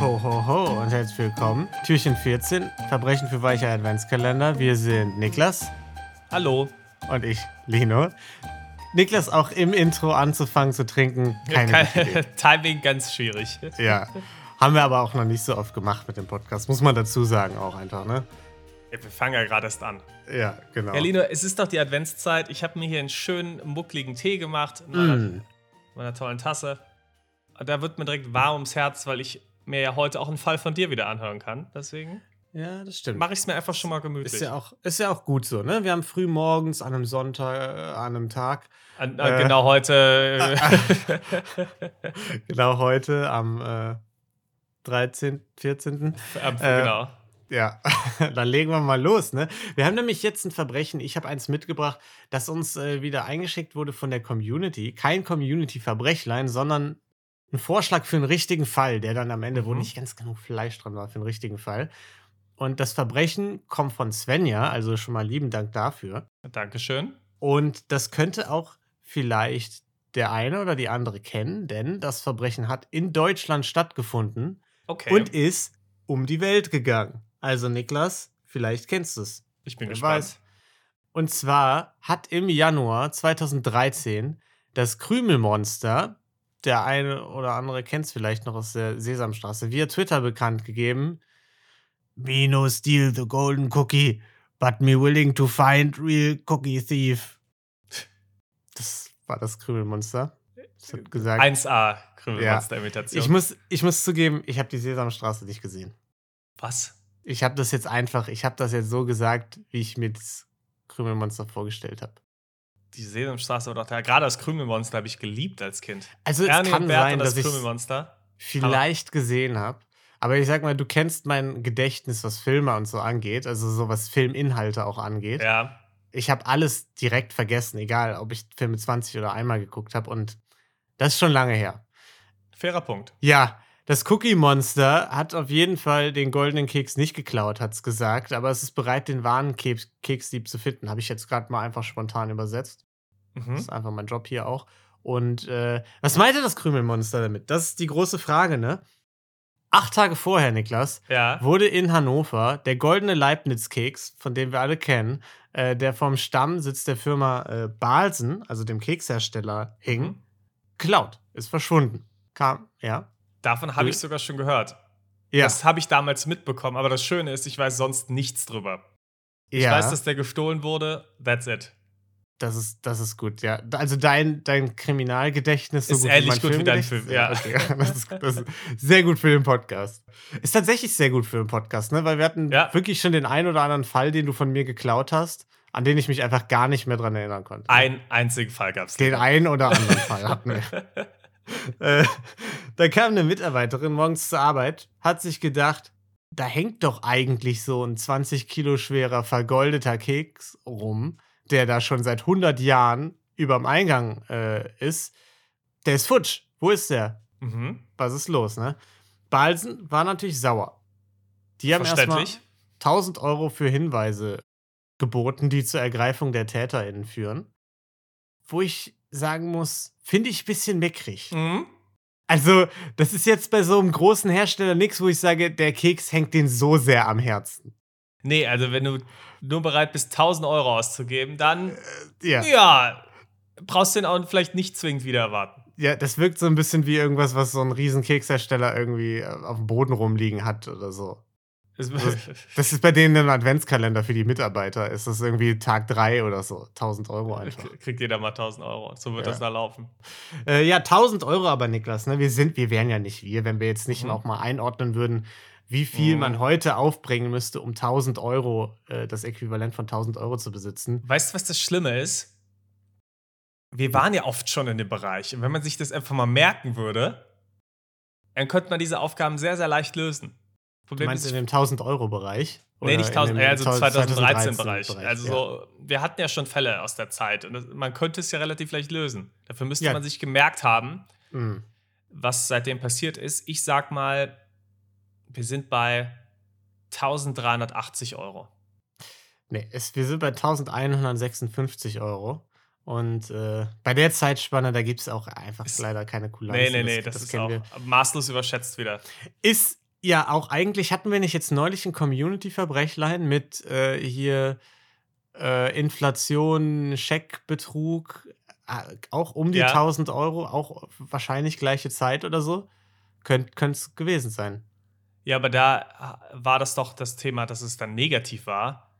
Ho, ho, ho und herzlich willkommen. Türchen 14, Verbrechen für weiche Adventskalender. Wir sind Niklas. Hallo. Und ich, Lino. Niklas auch im Intro anzufangen zu trinken. Keine Kein, Timing ganz schwierig. Ja. Haben wir aber auch noch nicht so oft gemacht mit dem Podcast. Muss man dazu sagen auch einfach, ne? Ja, wir fangen ja gerade erst an. Ja, genau. Ja, Lino, es ist doch die Adventszeit. Ich habe mir hier einen schönen, muckligen Tee gemacht in meiner, mm. meiner tollen Tasse. Und da wird mir direkt warm ums Herz, weil ich mir ja heute auch einen Fall von dir wieder anhören kann. Deswegen. Ja, das stimmt. Mache ich es mir einfach schon mal gemütlich. Ist ja, auch, ist ja auch gut so, ne? Wir haben früh morgens an einem Sonntag, äh, an einem Tag. An, äh, genau heute. Äh, genau heute am äh, 13., 14. Ähm, genau. Ja, dann legen wir mal los, ne? Wir haben nämlich jetzt ein Verbrechen. Ich habe eins mitgebracht, das uns äh, wieder eingeschickt wurde von der Community. Kein Community-Verbrechlein, sondern ein Vorschlag für einen richtigen Fall, der dann am Ende, mhm. wo nicht ganz genug Fleisch dran war, für einen richtigen Fall. Und das Verbrechen kommt von Svenja, also schon mal lieben Dank dafür. Dankeschön. Und das könnte auch vielleicht der eine oder die andere kennen, denn das Verbrechen hat in Deutschland stattgefunden okay. und ist um die Welt gegangen. Also Niklas, vielleicht kennst du es. Ich bin Wer gespannt. Weiß. Und zwar hat im Januar 2013 das Krümelmonster der eine oder andere kennt es vielleicht noch aus der Sesamstraße, via Twitter bekannt gegeben. Me no steal the golden cookie, but me willing to find real cookie thief. Das war das Krümelmonster. Das hat gesagt. 1A Krümelmonster-Imitation. Ja. Ich, muss, ich muss zugeben, ich habe die Sesamstraße nicht gesehen. Was? Ich habe das jetzt einfach, ich habe das jetzt so gesagt, wie ich mir das Krümelmonster vorgestellt habe die Sesamstraße oder da, gerade das Krümelmonster habe ich geliebt als Kind. Also Ernie es kann sein, dass ich vielleicht gesehen habe. Aber ich sag mal, du kennst mein Gedächtnis, was Filme und so angeht, also so was Filminhalte auch angeht. Ja. Ich habe alles direkt vergessen, egal ob ich Filme 20 oder einmal geguckt habe und das ist schon lange her. Fairer Punkt. Ja, das Cookie Monster hat auf jeden Fall den goldenen Keks nicht geklaut, hat es gesagt, aber es ist bereit, den wahren Keks Keksdieb zu finden. Habe ich jetzt gerade mal einfach spontan übersetzt. Mhm. Das ist einfach mein Job hier auch. Und äh, was meinte das Krümelmonster damit? Das ist die große Frage, ne? Acht Tage vorher, Niklas, ja. wurde in Hannover der goldene Leibniz-Keks, von dem wir alle kennen, äh, der vom Stammsitz der Firma äh, Balsen, also dem Kekshersteller, hing, mhm. geklaut, ist verschwunden. Kam, ja. Davon habe ich sogar schon gehört. Ja. Das habe ich damals mitbekommen, aber das Schöne ist, ich weiß sonst nichts drüber. Ja. Ich weiß, dass der gestohlen wurde. That's it. Das ist, das ist gut, ja. Also dein, dein Kriminalgedächtnis so ist gut ähnlich gut wie dein Film, ja. Okay. Das, ist, das, ist, sehr gut für den Podcast. Ist tatsächlich sehr gut für den Podcast, ne? Weil wir hatten ja. wirklich schon den einen oder anderen Fall, den du von mir geklaut hast, an den ich mich einfach gar nicht mehr dran erinnern konnte. Einen einzigen Fall gab es. Den einen oder anderen Fall hatten wir. äh, da kam eine Mitarbeiterin morgens zur Arbeit, hat sich gedacht, da hängt doch eigentlich so ein 20 Kilo schwerer vergoldeter Keks rum, der da schon seit 100 Jahren überm Eingang äh, ist. Der ist futsch. Wo ist der? Mhm. Was ist los, ne? Balsen war natürlich sauer. Die haben erstmal 1000 Euro für Hinweise geboten, die zur Ergreifung der TäterInnen führen. Wo ich sagen muss, finde ich ein bisschen meckrig. Mhm. Also, das ist jetzt bei so einem großen Hersteller nichts, wo ich sage, der Keks hängt den so sehr am Herzen. Nee, also wenn du nur bereit bist, 1000 Euro auszugeben, dann äh, ja. ja, brauchst du den auch vielleicht nicht zwingend wieder erwarten. Ja, das wirkt so ein bisschen wie irgendwas, was so ein riesen Kekshersteller irgendwie äh, auf dem Boden rumliegen hat oder so. Das ist bei denen im Adventskalender für die Mitarbeiter. Ist das irgendwie Tag 3 oder so? 1000 Euro einfach. Kriegt jeder mal 1000 Euro. So wird ja. das da laufen. Äh, ja, 1000 Euro aber, Niklas. Ne? Wir, sind, wir wären ja nicht wir, wenn wir jetzt nicht mhm. auch mal einordnen würden, wie viel mhm. man heute aufbringen müsste, um 1000 Euro, äh, das Äquivalent von 1000 Euro zu besitzen. Weißt du, was das Schlimme ist? Wir waren ja oft schon in dem Bereich. Und wenn man sich das einfach mal merken würde, dann könnte man diese Aufgaben sehr, sehr leicht lösen. Problem du meinst ist, in dem 1000-Euro-Bereich? Nee, nicht 1000, äh, also 2013-Bereich. 2013 also so, wir hatten ja schon Fälle aus der Zeit und das, man könnte es ja relativ leicht lösen. Dafür müsste ja. man sich gemerkt haben, mhm. was seitdem passiert ist. Ich sag mal, wir sind bei 1380 Euro. Nee, es, wir sind bei 1156 Euro. Und äh, bei der Zeitspanne, da gibt es auch einfach ist, leider keine Coulance. Nee, nee, nee, das, das, das ist auch wir. maßlos überschätzt wieder. Ist Ja, auch eigentlich hatten wir nicht jetzt neulich ein Community-Verbrechlein mit äh, hier äh, Inflation, Scheckbetrug, äh, auch um die Ja. 1000 Euro, auch wahrscheinlich gleiche Zeit oder so. Könnte es gewesen sein. Ja, aber da war das doch das Thema, dass es dann negativ war.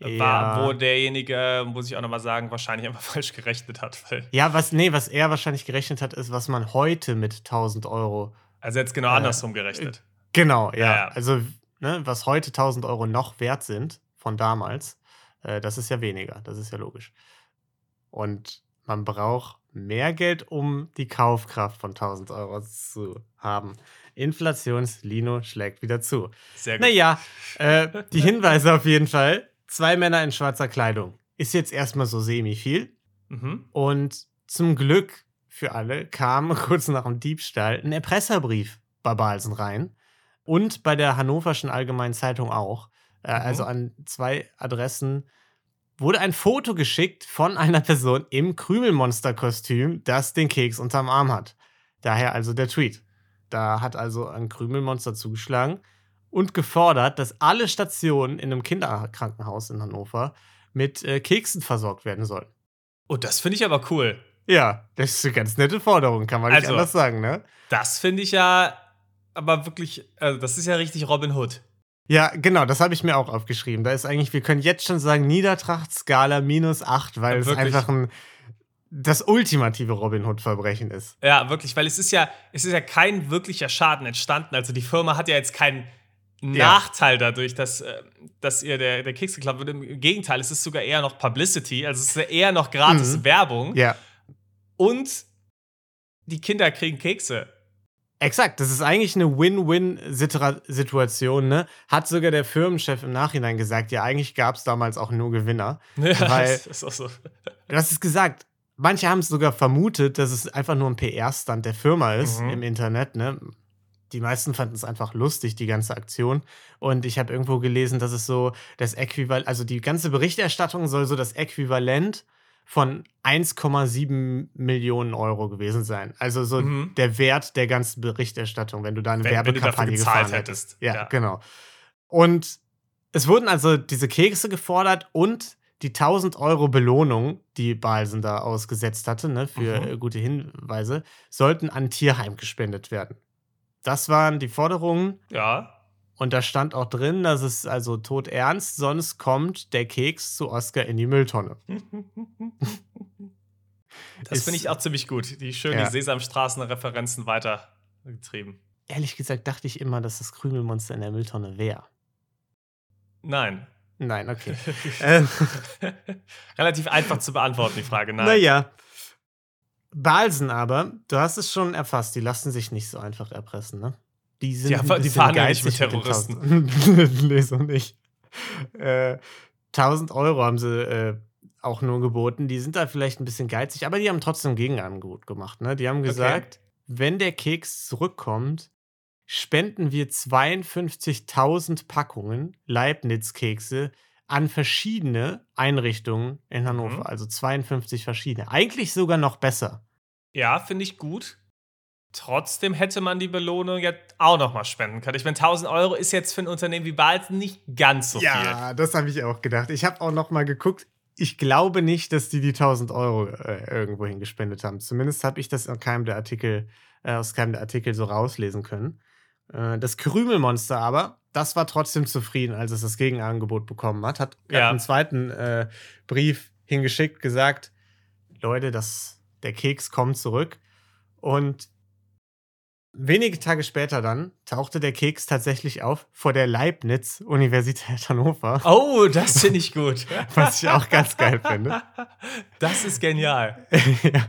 Ja. War, wo derjenige, muss ich auch nochmal sagen, wahrscheinlich einfach falsch gerechnet hat. Ja, was, nee, was er wahrscheinlich gerechnet hat, ist, was man heute mit 1000 Euro. also jetzt genau Äh, andersrum gerechnet. Genau, ja. Ja. Also, ne, was heute 1000 Euro noch wert sind von damals, äh, das ist ja weniger. Das ist ja logisch. Und man braucht mehr Geld, um die Kaufkraft von 1000 Euro zu haben. Inflationslino schlägt wieder zu. Sehr gut. Naja, äh, die Hinweise auf jeden Fall. Zwei Männer in schwarzer Kleidung. Ist jetzt erstmal so semi viel. Mhm. Und zum Glück für alle kam kurz nach dem Diebstahl ein Erpresserbrief bei Balsen rein. Und bei der Hannoverschen Allgemeinen Zeitung auch. Äh, Mhm. Also an zwei Adressen wurde ein Foto geschickt von einer Person im Krümelmonster-Kostüm, das den Keks unterm Arm hat. Daher also der Tweet. Da hat also ein Krümelmonster zugeschlagen und gefordert, dass alle Stationen in einem Kinderkrankenhaus in Hannover mit äh, Keksen versorgt werden sollen. Oh, das finde ich aber cool. Ja, das ist eine ganz nette Forderung, kann man nicht Also- anders sagen, ne? Das finde ich ja aber wirklich, also das ist ja richtig Robin Hood. Ja, genau, das habe ich mir auch aufgeschrieben. Da ist eigentlich, wir können jetzt schon sagen, Niedertracht-Skala minus 8, weil Ja, es einfach ein, das ultimative Robin Hood-Verbrechen ist. Ja, wirklich, weil es ist ja, es ist ja kein wirklicher Schaden entstanden. Also die Firma hat ja jetzt keinen Nachteil dadurch, dass, äh, dass ihr der, der Keks geklappt wird. Im Gegenteil, es ist sogar eher noch Publicity, also es ist ja eher noch gratis Mhm. Werbung. Ja, Und die Kinder kriegen Kekse. Exakt. Das ist eigentlich eine Win-Win-Situation, ne? Hat sogar der Firmenchef im Nachhinein gesagt, ja, eigentlich gab es damals auch nur Gewinner. Ja, Weil- das ist auch so. Du hast es gesagt. Manche haben es sogar vermutet, dass es einfach nur ein PR-Stand der Firma ist Mhm. im Internet. Ne? Die meisten fanden es einfach lustig, die ganze Aktion. Und ich habe irgendwo gelesen, dass es so das Äquivalent, also die ganze Berichterstattung soll so das Äquivalent von 1,7 Millionen Euro gewesen sein. Also so Mhm. der Wert der ganzen Berichterstattung, wenn du da eine Wenn- wenn Werbekampagne gezahlt gefahren hättest. Ja, Ja. genau. Und es wurden also diese Kekse gefordert und die 1000 Euro Belohnung, die Balsen da ausgesetzt hatte, ne, für Mhm. gute Hinweise, sollten an Tierheim gespendet werden. Das waren die Forderungen Ja. Und da stand auch drin, dass es also tot ernst, sonst kommt der Keks zu Oscar in die Mülltonne. Das finde ich auch ziemlich gut. Die schön Ja. Sesamstraßen-Referenzen weitergetrieben. Ehrlich gesagt dachte ich immer, dass das Krümelmonster in der Mülltonne wäre. Nein. Nein, okay. äh, Relativ einfach zu beantworten, die Frage. Nein. Naja. Balsen aber, du hast es schon erfasst, die lassen sich nicht so einfach erpressen, ne? Die sind Die die fahren ja nicht mit Terroristen. 1000. nee, so nicht. Äh, 1000 Euro haben sie äh, auch nur geboten. Die sind da vielleicht ein bisschen geizig, aber die haben trotzdem Gegenangebot gemacht. Ne? Die haben gesagt, wenn der Keks zurückkommt, spenden wir 52.000 Packungen Leibniz-Kekse an verschiedene Einrichtungen in Hannover. Mhm. Also 52 verschiedene. Eigentlich sogar noch besser. Ja, finde ich gut. Trotzdem hätte man die Belohnung jetzt auch noch mal spenden können. Ich meine, 1000 Euro ist jetzt für ein Unternehmen wie Balzen nicht ganz so viel. ja, das habe ich auch gedacht. Ich habe auch noch mal geguckt. Ich glaube nicht, dass die die 1000 Euro äh, irgendwo hingespendet haben. Zumindest habe ich das aus keinem der Artikel, äh, aus keinem der Artikel so rauslesen können. Äh, das Krümelmonster aber, das war trotzdem zufrieden, als es das Gegenangebot bekommen hat. Hat hat Ja. einen zweiten äh, Brief hingeschickt, gesagt: Leute, das, der Keks kommt zurück. Und wenige Tage später dann tauchte der Keks tatsächlich auf vor der Leibniz-Universität Hannover. Oh, das finde ich gut. Was ich auch ganz geil finde. Das ist genial. ja.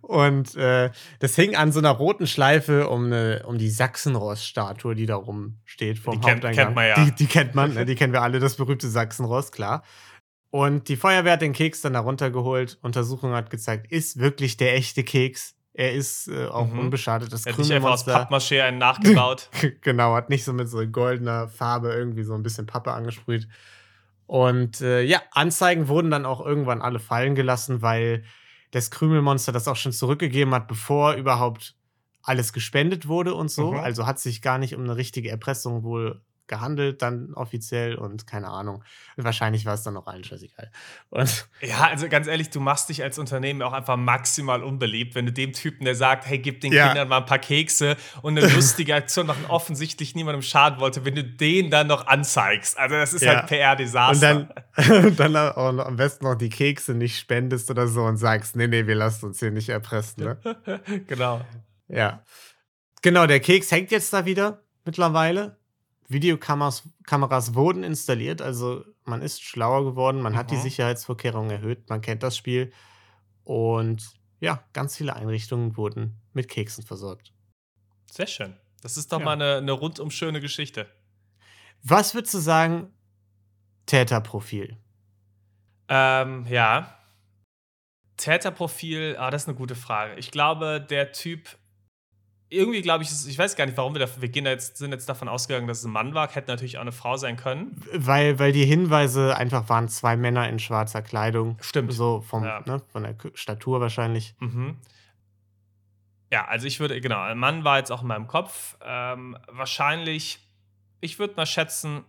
Und äh, das hing an so einer roten Schleife um, eine, um die Sachsenross-Statue, die da rumsteht vom Die kennt- Haupteingang. kennt man ja. Die, die kennt man, ne? die kennen wir alle, das berühmte Sachsenross, klar. Und die Feuerwehr hat den Keks dann da runtergeholt. Untersuchung hat gezeigt, ist wirklich der echte Keks. Er ist äh, auch Mhm. unbeschadet. Das Er hat nicht einfach aus Pappmaché einen nachgebaut. genau, hat nicht so mit so goldener Farbe irgendwie so ein bisschen Pappe angesprüht. Und äh, ja, Anzeigen wurden dann auch irgendwann alle fallen gelassen, weil das Krümelmonster das auch schon zurückgegeben hat, bevor überhaupt alles gespendet wurde und so. Mhm. Also hat sich gar nicht um eine richtige Erpressung wohl gehandelt, dann offiziell und keine Ahnung. Wahrscheinlich war es dann auch allen scheißegal. Und Ja, also ganz ehrlich, du machst dich als Unternehmen auch einfach maximal unbeliebt, wenn du dem Typen, der sagt, hey, gib den Ja. Kindern mal ein paar Kekse und eine lustige Aktion machen, offensichtlich niemandem schaden wollte, wenn du den dann noch anzeigst. Also das ist Ja. halt PR-Desaster. Und dann, dann noch, am besten noch die Kekse nicht spendest oder so und sagst, nee, nee, wir lassen uns hier nicht erpressen. Ne? genau. Ja. Genau, der Keks hängt jetzt da wieder mittlerweile. Videokameras Kameras wurden installiert, also man ist schlauer geworden, man hat die Mhm. Sicherheitsvorkehrungen erhöht, man kennt das Spiel. Und ja, ganz viele Einrichtungen wurden mit Keksen versorgt. Sehr schön. Das ist doch Ja. mal eine, eine rundum schöne Geschichte. Was würdest du sagen, Täterprofil? Ähm, ja. Täterprofil, ah, das ist eine gute Frage. Ich glaube, der Typ, irgendwie glaube ich, ich weiß gar nicht, warum wir da, wir gehen da jetzt, sind jetzt davon ausgegangen, dass es ein Mann war, hätte natürlich auch eine Frau sein können. Weil, weil die Hinweise einfach waren zwei Männer in schwarzer Kleidung. Stimmt. So vom, Ja. ne, von der Statur wahrscheinlich. Mhm. Ja, also ich würde, genau, ein Mann war jetzt auch in meinem Kopf. Ähm, wahrscheinlich, ich würde mal schätzen,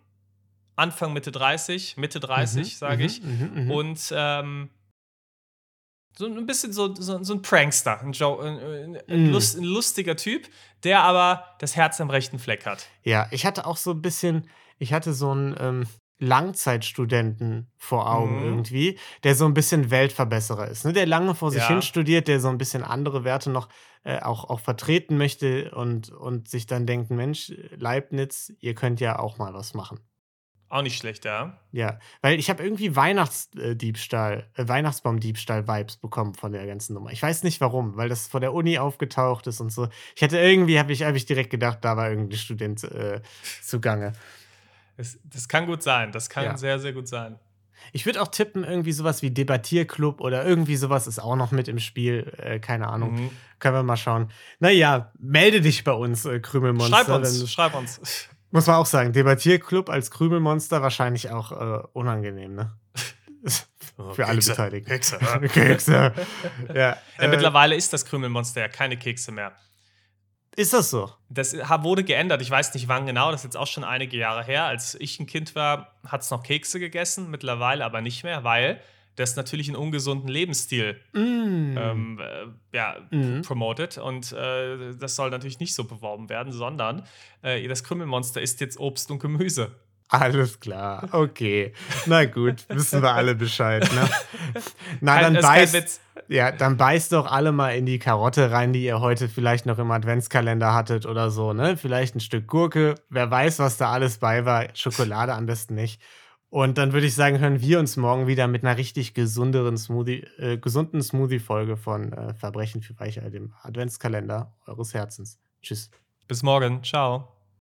Anfang, Mitte 30, Mitte 30, Mhm, sage mhm, ich. mhm, mhm. Und ähm, so ein bisschen so, so, so ein Prankster, ein, Joe, ein, ein, Mm. lust, ein lustiger Typ, der aber das Herz am rechten Fleck hat. Ja, ich hatte auch so ein bisschen, ich hatte so einen ähm, Langzeitstudenten vor Augen Mhm. irgendwie, der so ein bisschen Weltverbesserer ist, ne? der lange vor sich Ja. hin studiert, der so ein bisschen andere Werte noch äh, auch, auch vertreten möchte und, und sich dann denkt, Mensch, Leibniz, ihr könnt ja auch mal was machen. Auch nicht schlecht, ja. Ja, weil ich habe irgendwie Weihnachtsdiebstahl, äh, Weihnachtsbaumdiebstahl-Vibes bekommen von der ganzen Nummer. Ich weiß nicht warum, weil das vor der Uni aufgetaucht ist und so. Ich hätte irgendwie, habe ich, hab ich direkt gedacht, da war irgendein Student äh, zugange. Das, das kann gut sein. Das kann Ja. sehr, sehr gut sein. Ich würde auch tippen, irgendwie sowas wie Debattierclub oder irgendwie sowas ist auch noch mit im Spiel. Äh, keine Ahnung. Mhm. Können wir mal schauen. Naja, melde dich bei uns, äh, Krümelmonster. Schreib uns, schreib uns. Muss man auch sagen, Debattierclub als Krümelmonster wahrscheinlich auch äh, unangenehm, ne? Für alle Kekse, Beteiligten. Kekse. Kekse. ja. Ja, äh, mittlerweile ist das Krümelmonster ja keine Kekse mehr. ist das so? Das ha- wurde geändert. Ich weiß nicht wann genau. Das ist jetzt auch schon einige Jahre her. Als ich ein Kind war, hat es noch Kekse gegessen. Mittlerweile aber nicht mehr, weil das natürlich einen ungesunden Lebensstil Mm. ähm, äh, ja, Mhm. promotet. Und äh, das soll natürlich nicht so beworben werden, sondern äh, das Krümelmonster isst jetzt Obst und Gemüse. Alles klar, okay. Na gut, wissen wir alle Bescheid, ne? Na, dann ist beißt, ja, dann beißt doch alle mal in die Karotte rein, die ihr heute vielleicht noch im Adventskalender hattet oder so, ne? Vielleicht ein Stück Gurke, wer weiß, was da alles bei war. Schokolade am besten nicht. Und dann würde ich sagen, hören wir uns morgen wieder mit einer richtig gesunderen Smoothie, äh, gesunden Smoothie-Folge von äh, Verbrechen für Weichei, dem Adventskalender eures Herzens. Tschüss. Bis morgen. Ciao.